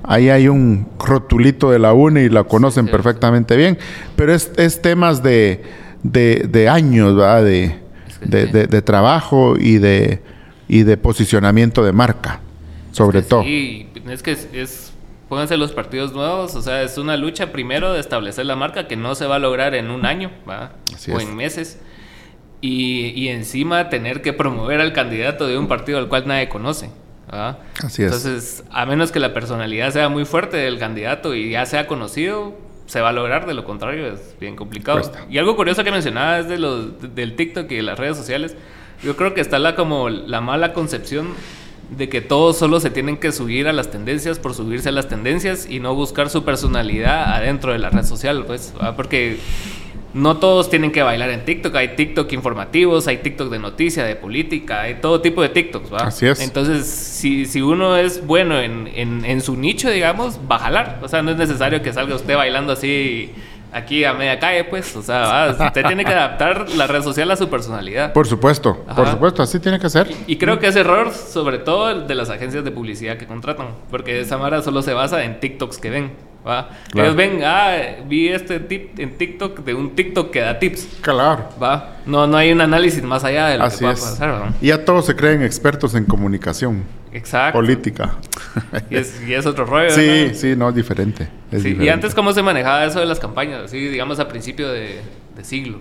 Ahí hay un rotulito de la UNE y la conocen perfectamente bien, pero es, es temas de, de, años, ¿verdad? De, de trabajo y de y de posicionamiento de marca, sobre todo. Sí, es que es, pónganse los partidos nuevos, o sea, es una lucha primero de establecer la marca que no se va a lograr en un año ¿va? o en meses. Y, y, encima tener que promover al candidato de un partido al cual nadie conoce. Así es. Entonces, a menos que la personalidad sea muy fuerte del candidato y ya sea conocido, se va a lograr, de lo contrario es bien complicado. Y algo curioso que mencionaba es de los, del TikTok y de las redes sociales. Yo creo que está la como la mala concepción de que todos solo se tienen que subir a las tendencias por subirse a las tendencias y no buscar su personalidad adentro de la red social, pues, porque no todos tienen que bailar en TikTok, hay TikTok informativos, hay TikTok de noticia, de política, hay todo tipo de TikToks, ¿va? Así es. Entonces, si, si uno es bueno en, en, en, su nicho, digamos, va a jalar, o sea, no es necesario que salga usted bailando así aquí a media calle, pues. O sea, usted tiene que adaptar la red social a su personalidad. Por supuesto, por supuesto, así tiene que ser. Y, creo que es error, sobre todo, de las agencias de publicidad que contratan. Porque esa mara solo se basa en TikToks que ven. ¿Va? Ellos ven, ah, vi este tip en TikTok de un TikTok que da tips. Claro. ¿va? No, no hay un análisis más allá de lo que va a pasar. ¿va? Y ya todos se creen expertos en comunicación. Exacto. Política. Y es, y es otro rollo. Sí, sí, no, es diferente. Y antes, ¿cómo se manejaba eso de las campañas? Así, digamos, a principio de, siglo.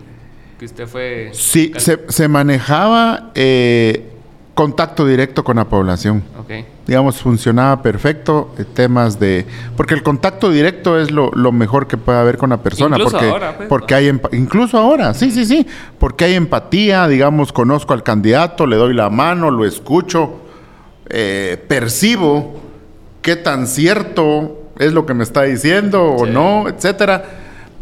Que usted fue. Sí, se, se, manejaba eh, contacto directo con la población. Okay. Digamos, funcionaba perfecto. Eh, temas de. Porque el contacto directo es lo, lo, mejor que puede haber con la persona. Incluso porque, ahora, pues, porque hay. Incluso ahora, sí, sí, sí. Porque hay empatía. Digamos, conozco al candidato, le doy la mano, lo escucho eh, percibo qué tan cierto es lo que me está diciendo o no, etcétera.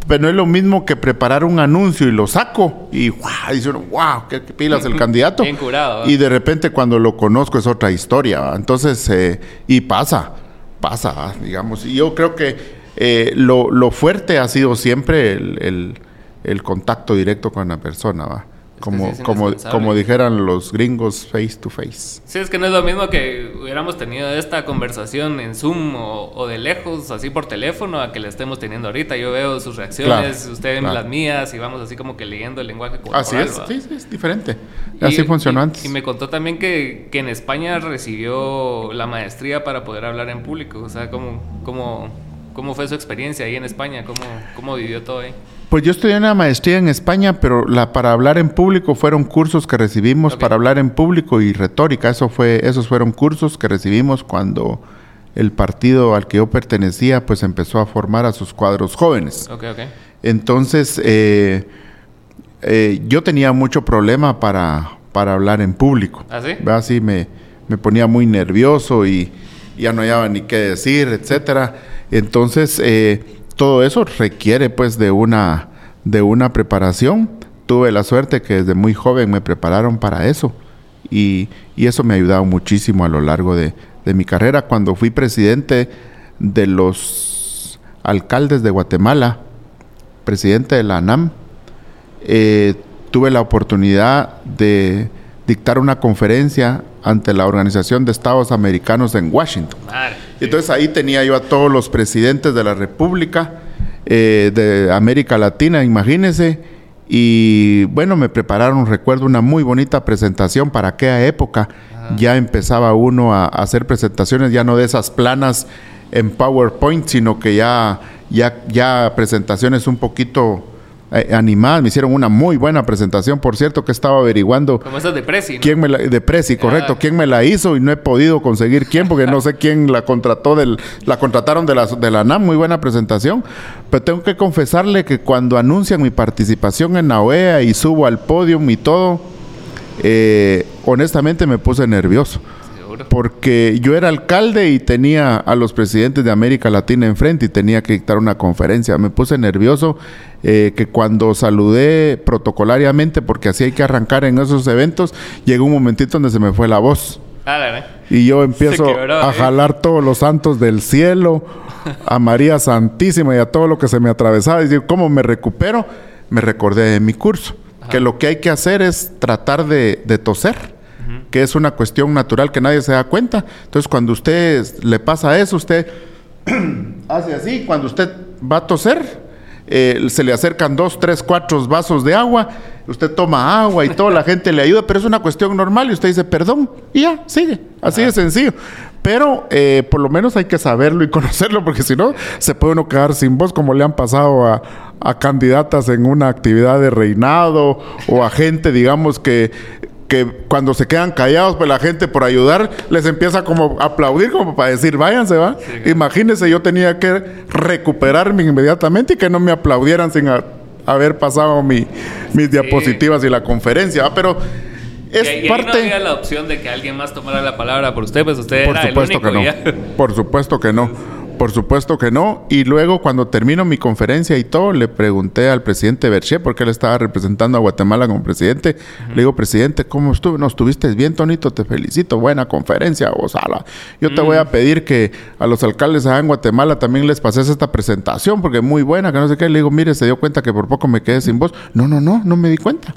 Pero no es lo mismo que preparar un anuncio y lo saco y wow, dice uno, wow, qué, pilas el candidato. Bien curado. Y de repente cuando lo conozco es otra historia. Entonces, eh, y pasa, pasa, digamos. Y yo creo que eh, lo, lo, fuerte ha sido siempre el, el, el contacto directo con la persona, ¿va? Como, como, como dijeran los gringos, face to face. Sí, es que no es lo mismo que hubiéramos tenido esta conversación en Zoom o, de lejos, así por teléfono, a que la estemos teniendo ahorita. Yo veo sus reacciones, usted ve las mías y vamos así como que leyendo el lenguaje corporal. Así es, sí, sí, es diferente. Así funcionó antes. Y me contó también que, que, en España recibió la maestría para poder hablar en público. O sea, ¿cómo, cómo, cómo fue su experiencia ahí en España? ¿Cómo, cómo vivió todo ahí? Pues yo estudié una maestría en España, pero la para hablar en público fueron cursos que recibimos para hablar en público y retórica. Eso fue, esos fueron cursos que recibimos cuando el partido al que yo pertenecía, pues empezó a formar a sus cuadros jóvenes. Okay, okay. Entonces, eh, eh, yo tenía mucho problema para, para hablar en público. ¿Ah, sí? Así me, me ponía muy nervioso y ya no hallaba ni qué decir, etcétera. Entonces, eh, todo eso requiere pues de una, de una preparación. Tuve la suerte que desde muy joven me prepararon para eso y, eso me ha ayudado muchísimo a lo largo de, mi carrera. Cuando fui presidente de los alcaldes de Guatemala, presidente de la ANAM, eh, tuve la oportunidad de dictar una conferencia ante la Organización de Estados Americanos en Washington. Entonces ahí tenía yo a todos los presidentes de la República eh, de América Latina, imagínense, Y bueno, me prepararon, recuerdo, una muy bonita presentación para aquella época. Ya empezaba uno a, a hacer presentaciones, ya no de esas planas en PowerPoint, sino que ya, ya, ya presentaciones un poquito eh, animadas. Me hicieron una muy buena presentación, por cierto, que estaba averiguando. Como esas de Prezi. ¿no? ¿Quién me la, de Prezi, correcto. Ah. ¿Quién me la hizo? Y no he podido conseguir quién, porque no sé quién la contrató del, la contrataron de la, de la NAM, muy buena presentación. Pero tengo que confesarle que cuando anuncian mi participación en la OEA y subo al podio y todo, eh, honestamente me puse nervioso. Porque yo era alcalde y tenía a los presidentes de América Latina enfrente y tenía que dictar una conferencia. Me puse nervioso eh, que cuando saludé protocolariamente, porque así hay que arrancar en esos eventos, llegó un momentito donde se me fue la voz. Ah, la. Y yo empiezo quebró, a ¿eh? jalar todos los santos del cielo, a María Santísima y a todo lo que se me atravesaba. Y digo, ¿cómo me recupero? Me recordé de mi curso. Que lo que hay que hacer es tratar de, de toser, que es una cuestión natural que nadie se da cuenta. Entonces, cuando usted le pasa eso, usted hace así. Cuando usted va a toser, eh, se le acercan dos, tres, cuatro vasos de agua. Usted toma agua y toda la gente le ayuda, pero es una cuestión normal y usted dice perdón y ya, sigue. Así de sencillo. Pero eh, por lo menos hay que saberlo y conocerlo, porque si no, se puede uno quedar sin voz, como le han pasado a, a candidatas en una actividad de reinado o a gente, digamos, que que cuando se quedan callados, pues la gente por ayudar les empieza como a aplaudir, como para decir, váyanse, va. Imagínense, yo tenía que recuperarme inmediatamente y que no me aplaudieran sin a- haber pasado mi, mis diapositivas y la conferencia, ¿va? Pero es y, y parte... no había la opción de que alguien más tomara la palabra por usted, pues usted Por era supuesto el que único. no. y ya. Por supuesto que no. Por supuesto que no. Y luego cuando termino mi conferencia y todo, le pregunté al presidente Berché, porque él estaba representando a Guatemala como presidente. Le digo, presidente, ¿cómo estuvo? No, estuviste bien, Tonito, te felicito. Buena conferencia, Osala. Yo te voy a pedir que a los alcaldes allá en Guatemala también les pases esta presentación, porque es muy buena, que no sé qué. Le digo, mire, se dio cuenta que por poco me quedé sin voz. No, no, no, no me di cuenta.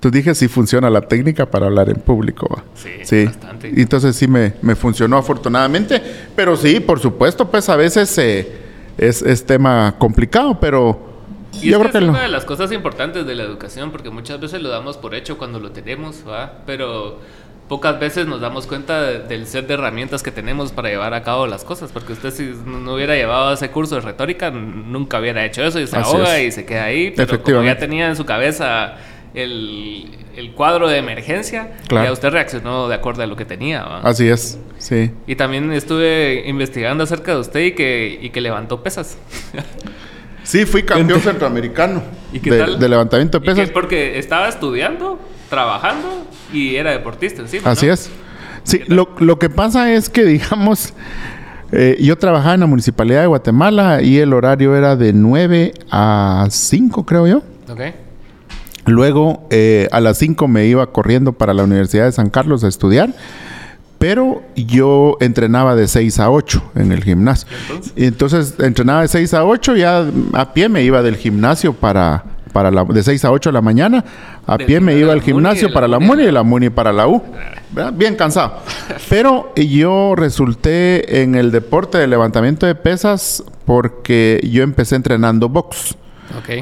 Entonces dije, sí funciona la técnica para hablar en público. va. Sí, bastante. Y entonces sí me, me funcionó afortunadamente. Pero sí, por supuesto, pues a veces eh, es, es tema complicado, pero Y yo es creo que es lo- una de las cosas importantes de la educación, porque muchas veces lo damos por hecho cuando lo tenemos, ¿va? Pero pocas veces nos damos cuenta de- del set de herramientas que tenemos para llevar a cabo las cosas, porque usted si no hubiera llevado ese curso de retórica, nunca hubiera hecho eso y se Así ahoga es. y se queda ahí, pero como ya tenía en su cabeza el, el cuadro de emergencia, Claro. ya usted reaccionó de acuerdo a lo que tenía, ¿va? Así es, sí. Y también estuve investigando acerca de usted y que, y que levantó pesas. Sí, fui campeón centroamericano ¿Y qué de, tal? de levantamiento de ¿Y qué? pesas. Porque estaba estudiando, trabajando y era deportista encima. Así ¿no? es. Sí, lo, lo que pasa es que, digamos, eh, yo trabajaba en la Municipalidad de Guatemala y el horario era de 9 a 5, creo yo. Ok. Luego, eh, a las 5 me iba corriendo para la Universidad de San Carlos a estudiar, pero yo entrenaba de 6 a 8 en el gimnasio. entonces? Y entonces entrenaba de 6 a 8, ya a pie me iba del gimnasio para, para la, de 6 a 8 de la mañana, a pie me iba al gimnasio la para la MUNI. MUNI y la MUNI para la U. ¿verdad? Bien cansado. Pero yo resulté en el deporte de levantamiento de pesas porque yo empecé entrenando box.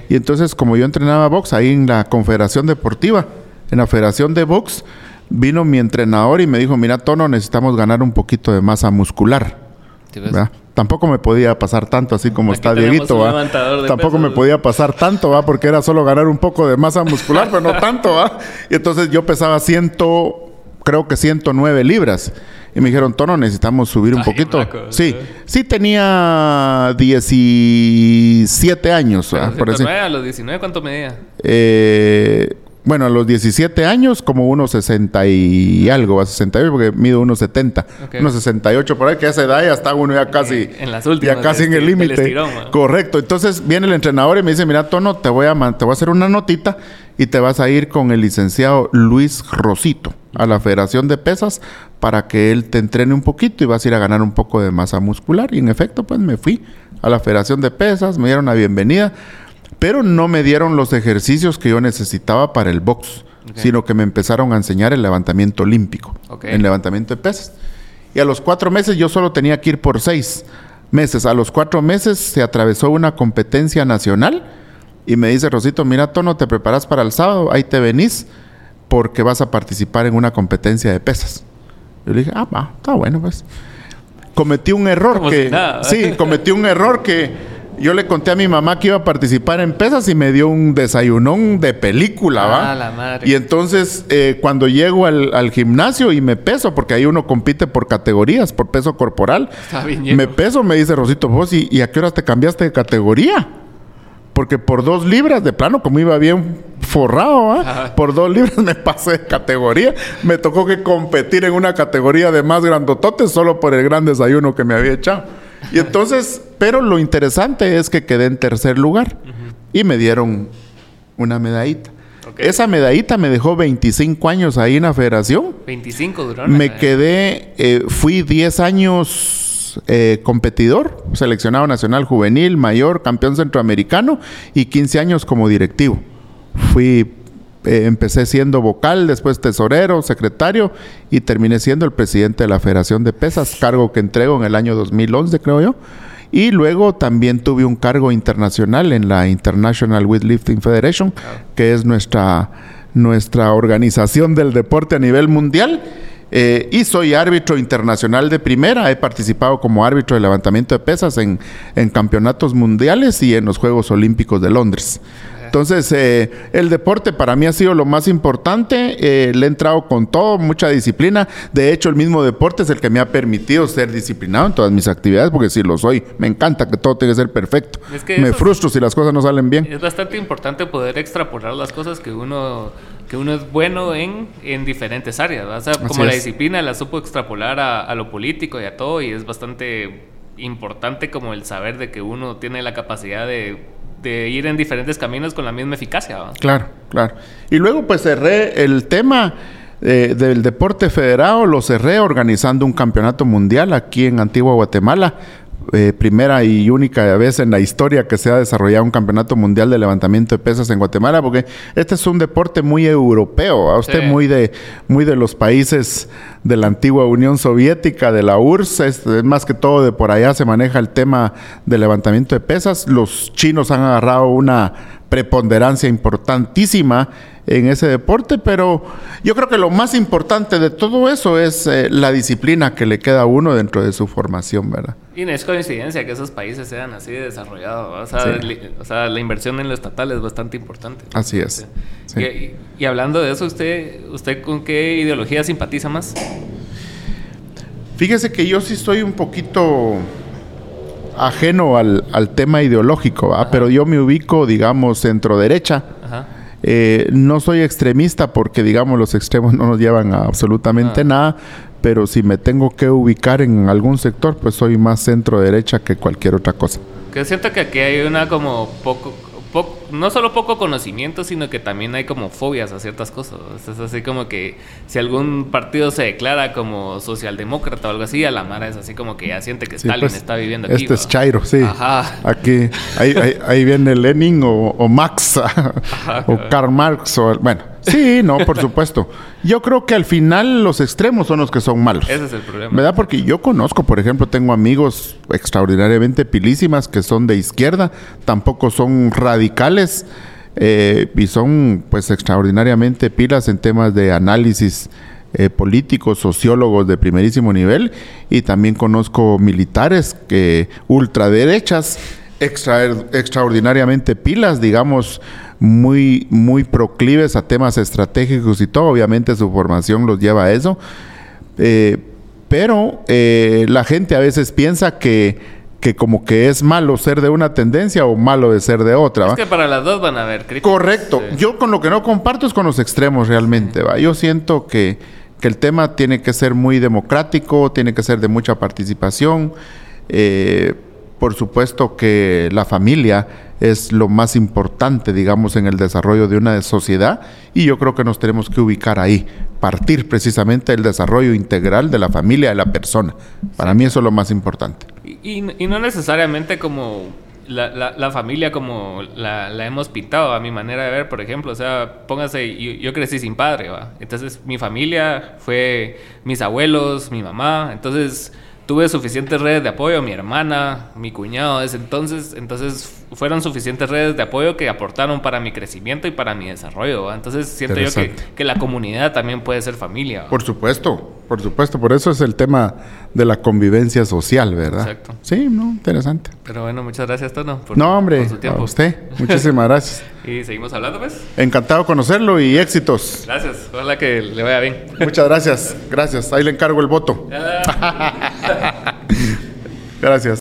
Y entonces, como yo entrenaba box ahí en la Confederación Deportiva, en la Federación de Box, vino mi entrenador y me dijo, mira, Tono, necesitamos ganar un poquito de masa muscular. ¿verdad? Tampoco me podía pasar tanto así como Aquí está Dieguito, ¿va? Tampoco me podía pasar tanto, ¿va? Porque era solo ganar un poco de masa muscular, pero no tanto, ¿va? Y entonces yo pesaba ciento, creo que 109 libras. Y me dijeron, Tono, necesitamos subir un Ay, poquito. sí, ¿eh? sí tenía 17 años. Pero por decir. 109, a los 19, ¿cuánto medía? Eh, bueno, a los 17 años, como unos 60 y algo, a 68, porque mido unos 70, Ok. unos 68 por ahí, que a esa edad ya está uno ya casi, En las últimas ya casi en el límite. Correcto. Entonces viene el entrenador y me dice, mira, Tono, te voy a, te voy a hacer una notita y te vas a ir con el licenciado Luis Rosito a la Federación de Pesas para que él te entrene un poquito y vas a ir a ganar un poco de masa muscular. Y en efecto, pues me fui a la Federación de Pesas, me dieron la bienvenida, pero no me dieron los ejercicios que yo necesitaba para el box, sino que me empezaron a enseñar el levantamiento olímpico, Ok. en levantamiento de pesas. Y a los cuatro meses yo solo tenía que ir por seis meses. A los cuatro meses se atravesó una competencia nacional y me dice, Rosito, mira, Tono, te preparas para el sábado, ahí te venís porque vas a participar en una competencia de pesas. Yo le dije, ah, va, está bueno, pues. Cometí un error que... sí, cometí un error que yo le conté a mi mamá que iba a participar en pesas y me dio un desayunón de película, ¿va? Ah, la madre. Y entonces, eh, cuando llego al, gimnasio y me peso, porque ahí uno compite por categorías, por peso corporal, Está bien me peso, me dice Rosito, vos, ¿y, ¿y a qué horas te cambiaste de categoría? Porque por dos libras, de plano, como iba bien forrado, ¿ah? por dos libras me pasé de categoría. Me tocó que competir en una categoría de más grandototes solo por el gran desayuno que me había echado. Y entonces, pero lo interesante es que quedé en tercer lugar y me dieron una medallita. Esa medallita me dejó 25 años ahí en la federación. 25 duró. Me quedé, eh, fui 10 años eh, competidor, seleccionado nacional juvenil, mayor, campeón centroamericano y 15 años como directivo. Fui eh, empecé siendo vocal, después tesorero, secretario y terminé siendo el presidente de la Federación de Pesas, cargo que entrego en el año 2011, creo yo. Y luego también tuve un cargo internacional en la International Weightlifting Federation, que es nuestra, nuestra organización del deporte a nivel mundial. Eh, y soy árbitro internacional de primera. He participado como árbitro de levantamiento de pesas en, en campeonatos mundiales y en los Juegos Olímpicos de Londres. Entonces, eh, el deporte para mí ha sido lo más importante. Eh, le he entrado con todo, mucha disciplina. De hecho, el mismo deporte es el que me ha permitido ser disciplinado en todas mis actividades, porque si lo soy, me encanta que todo tiene que ser perfecto. me frustro si las cosas no salen bien. Es bastante importante poder extrapolar las cosas que uno que uno es bueno en, en diferentes áreas. O sea, como la disciplina la supo extrapolar a, a lo político y a todo, y es bastante importante como el saber de que uno tiene la capacidad de de ir en diferentes caminos con la misma eficacia. Claro, claro. Y luego pues cerré el tema eh, del deporte federado, lo cerré organizando un campeonato mundial aquí en Antigua Guatemala. Eh, primera y única vez en la historia que se ha desarrollado un campeonato mundial de levantamiento de pesas en Guatemala, porque este es un deporte muy europeo, a usted muy de muy de los países de la antigua Unión Soviética, de la URSS, es, más que todo de por allá se maneja el tema de levantamiento de pesas. Los chinos han agarrado una preponderancia importantísima en ese deporte, pero yo creo que lo más importante de todo eso es eh, la disciplina que le queda a uno dentro de su formación, ¿verdad? Y no es coincidencia que esos países sean así de desarrollados, o sea, la inversión en lo estatal es bastante importante. Así es. Y, hablando de eso, ¿usted, ¿usted con qué ideología simpatiza más? Fíjese que yo sí estoy un poquito ajeno al, tema ideológico, pero yo me ubico, digamos, centro derecha. Ajá eh, no soy extremista porque, digamos, los extremos no nos llevan a absolutamente ah. nada, pero si me tengo que ubicar en algún sector, pues soy más centro derecha que cualquier otra cosa. Que siento que aquí hay una como poco no solo poco conocimiento, sino que también hay como fobias a ciertas cosas. Es así como que si algún partido se declara como socialdemócrata o algo así, a la Mara es así como que ya siente que Stalin pues, está viviendo aquí. Este es Chairo, sí. Ajá. Aquí, ahí, viene Lenin o, Max o Karl Marx o... Bueno Sí, no, por supuesto. Yo creo que al final los extremos son los que son malos. Ese es el problema. ¿Verdad? Porque yo conozco, por ejemplo, tengo amigos extraordinariamente pilísimas que son de izquierda, tampoco son radicales eh, y son pues extraordinariamente pilas en temas de análisis eh, políticos, sociólogos de primerísimo nivel y también conozco militares que ultraderechas extra, extraordinariamente pilas, digamos, muy, muy proclives a temas estratégicos y todo. Obviamente su formación los lleva a eso. Eh, pero la gente a veces piensa que, que como que es malo ser de una tendencia o malo de ser de otra. Es que para las dos van a haber críticas. Correcto. Yo con lo que no comparto es con los extremos realmente. ¿va? Yo siento que, que, el tema tiene que ser muy democrático, tiene que ser de mucha participación. Eh, por supuesto que la familia es lo más importante, digamos, en el desarrollo de una sociedad y yo creo que nos tenemos que ubicar ahí, partir precisamente del desarrollo integral de la familia, de la persona. Para mí eso es lo más importante. Y, no necesariamente como la, familia como la, hemos pintado, a mi manera de ver, por ejemplo. O sea, póngase, yo, crecí sin padre. Entonces mi familia fue mis abuelos, mi mamá. Entonces tuve suficientes redes de apoyo, mi hermana, mi cuñado desde entonces, entonces fueron suficientes redes de apoyo que aportaron para mi crecimiento y para mi desarrollo. ¿va? Entonces siento yo que, que la comunidad también puede ser familia. ¿va? Por supuesto, por supuesto. Por eso es el tema de la convivencia social, ¿verdad? Exacto. Sí, no, interesante. Pero bueno, muchas gracias, Tono, por, No, hombre, por su a tiempo. usted. Muchísimas gracias. y seguimos hablando, pues. Encantado de conocerlo y éxitos. Gracias. Ojalá que le vaya bien. Muchas gracias. Gracias. Ahí le encargo el voto. Gracias.